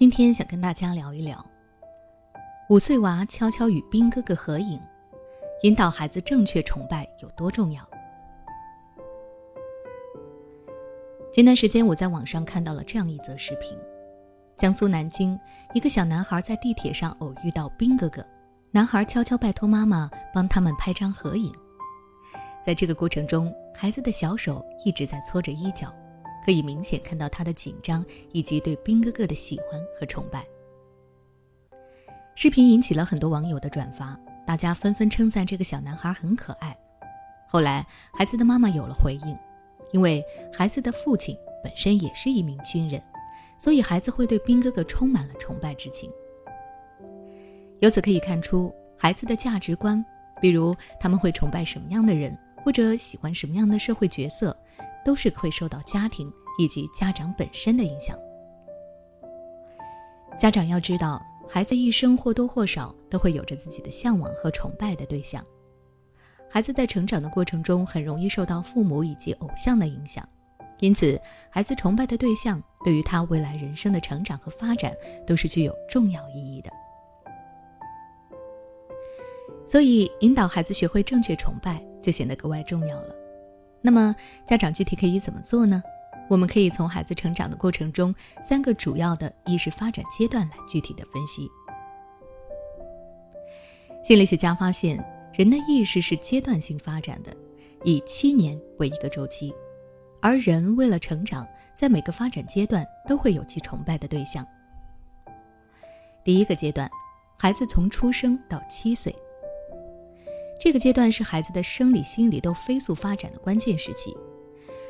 今天想跟大家聊一聊，五岁娃悄悄与兵哥哥合影，引导孩子正确崇拜有多重要。前段时间我在网上看到了这样一则视频：江苏南京一个小男孩在地铁上偶遇到兵哥哥，男孩悄悄拜托妈妈帮他们拍张合影。在这个过程中，孩子的小手一直在搓着衣角。可以明显看到他的紧张以及对兵哥哥的喜欢和崇拜。视频引起了很多网友的转发，大家纷纷称赞这个小男孩很可爱。后来，孩子的妈妈有了回应，因为孩子的父亲本身也是一名军人，所以孩子会对兵哥哥充满了崇拜之情。由此可以看出，孩子的价值观，比如他们会崇拜什么样的人，或者喜欢什么样的社会角色。都是会受到家庭以及家长本身的影响。家长要知道，孩子一生或多或少都会有着自己的向往和崇拜的对象。孩子在成长的过程中，很容易受到父母以及偶像的影响，因此，孩子崇拜的对象对于他未来人生的成长和发展都是具有重要意义的。所以，引导孩子学会正确崇拜就显得格外重要了。那么，家长具体可以怎么做呢？我们可以从孩子成长的过程中三个主要的意识发展阶段来具体的分析。心理学家发现，人的意识是阶段性发展的，以七年为一个周期，而人为了成长，在每个发展阶段都会有其崇拜的对象。第一个阶段，孩子从出生到七岁。这个阶段是孩子的生理、心理都飞速发展的关键时期。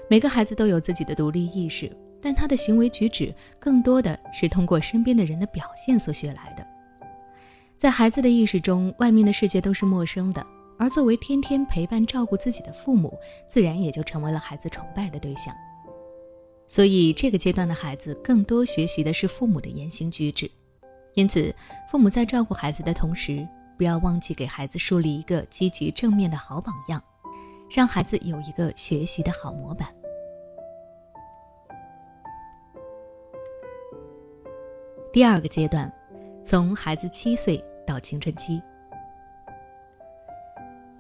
每个孩子都有自己的独立意识，但他的行为举止更多的是通过身边的人的表现所学来的。在孩子的意识中，外面的世界都是陌生的，而作为天天陪伴、照顾自己的父母，自然也就成为了孩子崇拜的对象。所以，这个阶段的孩子更多学习的是父母的言行举止。因此，父母在照顾孩子的同时，不要忘记给孩子树立一个积极正面的好榜样，让孩子有一个学习的好模板。第二个阶段，从孩子七岁到青春期，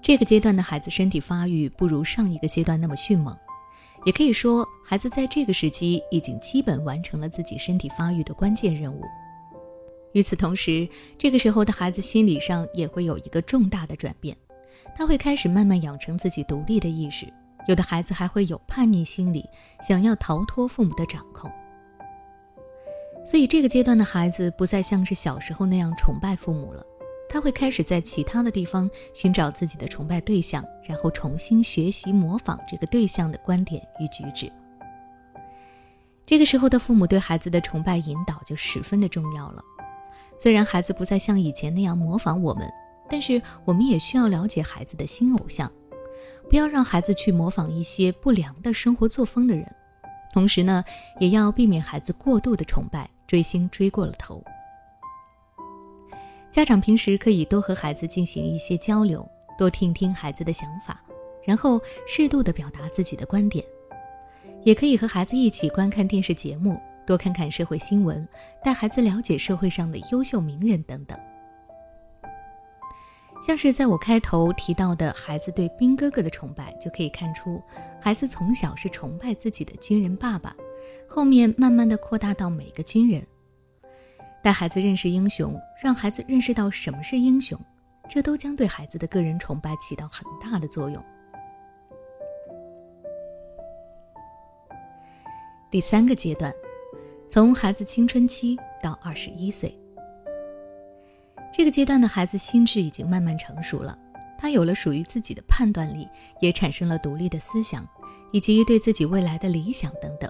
这个阶段的孩子身体发育不如上一个阶段那么迅猛，也可以说，孩子在这个时期已经基本完成了自己身体发育的关键任务。与此同时，这个时候的孩子心理上也会有一个重大的转变，他会开始慢慢养成自己独立的意识。有的孩子还会有叛逆心理，想要逃脱父母的掌控。所以，这个阶段的孩子不再像是小时候那样崇拜父母了，他会开始在其他的地方寻找自己的崇拜对象，然后重新学习模仿这个对象的观点与举止。这个时候的父母对孩子的崇拜引导就十分的重要了。虽然孩子不再像以前那样模仿我们，但是我们也需要了解孩子的新偶像，不要让孩子去模仿一些不良的生活作风的人。同时呢，也要避免孩子过度的崇拜、追星追过了头。家长平时可以多和孩子进行一些交流，多听听孩子的想法，然后适度的表达自己的观点。也可以和孩子一起观看电视节目。多看看社会新闻，带孩子了解社会上的优秀名人等等。像是在我开头提到的孩子对兵哥哥的崇拜，就可以看出，孩子从小是崇拜自己的军人爸爸，后面慢慢的扩大到每个军人。带孩子认识英雄，让孩子认识到什么是英雄，这都将对孩子的个人崇拜起到很大的作用。第三个阶段。从孩子青春期到二十一岁，这个阶段的孩子心智已经慢慢成熟了，他有了属于自己的判断力，也产生了独立的思想，以及对自己未来的理想等等。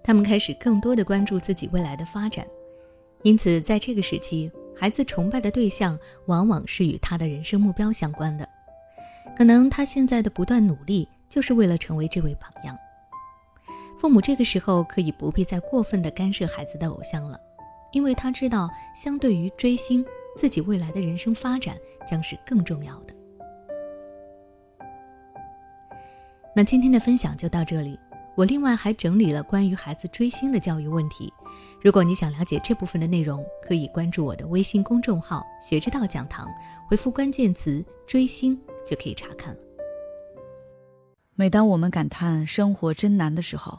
他们开始更多的关注自己未来的发展，因此在这个时期，孩子崇拜的对象往往是与他的人生目标相关的，可能他现在的不断努力就是为了成为这位榜样。父母这个时候可以不必再过分的干涉孩子的偶像了，因为他知道，相对于追星，自己未来的人生发展将是更重要的。那今天的分享就到这里，我另外还整理了关于孩子追星的教育问题。如果你想了解这部分的内容，可以关注我的微信公众号“学之道讲堂”，回复关键词“追星”就可以查看了。每当我们感叹生活真难的时候，